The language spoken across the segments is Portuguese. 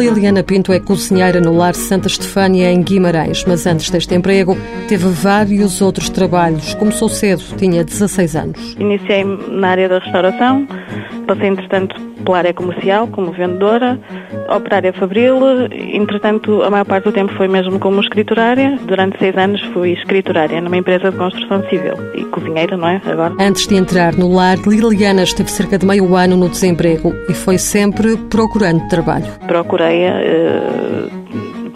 Liliana Pinto é cozinheira no Lar Santa Estefânia, em Guimarães, mas antes deste emprego teve vários outros trabalhos. Começou cedo, tinha 16 anos. Iniciei na área da restauração, passei, entretanto, pela área comercial, como vendedora, operária fabril, entretanto, a maior parte do tempo foi mesmo como escriturária. Durante seis anos fui escriturária numa empresa de construção civil e cozinheira, não é? Agora. Antes de entrar no lar, Liliana esteve cerca de meio ano no desemprego e foi sempre procurando trabalho. Procurei. Uh,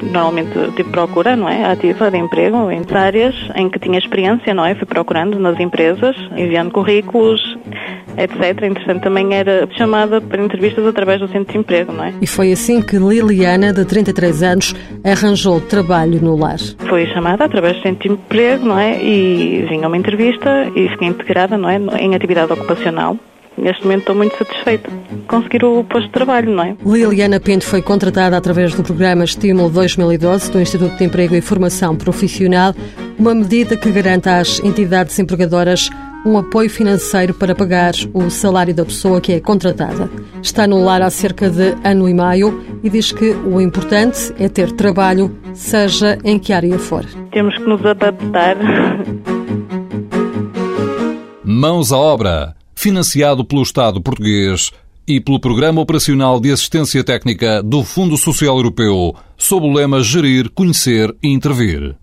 normalmente tipo procura, não é, ativa de emprego em áreas em que tinha experiência, não é? Fui procurando nas empresas, enviando currículos, etc. Interessante também era chamada para entrevistas através do centro de emprego, não é? E foi assim que Liliana, de 33 anos, arranjou trabalho no lar. Foi chamada através do centro de emprego, não é? E vinha uma entrevista e fiquei integrada, não é? Em atividade ocupacional neste momento estou muito satisfeita conseguir o posto de trabalho, não é? Liliana Pinto foi contratada através do programa Estímulo 2012 do Instituto de Emprego e Formação Profissional, uma medida que garante às entidades empregadoras um apoio financeiro para pagar o salário da pessoa que é contratada. Está no lar há cerca de ano e meio e diz que o importante é ter trabalho, seja em que área for. Temos que nos adaptar. Mãos à obra financiado pelo Estado português e pelo Programa Operacional de Assistência Técnica do Fundo Social Europeu, sob o lema Gerir, Conhecer e Intervir.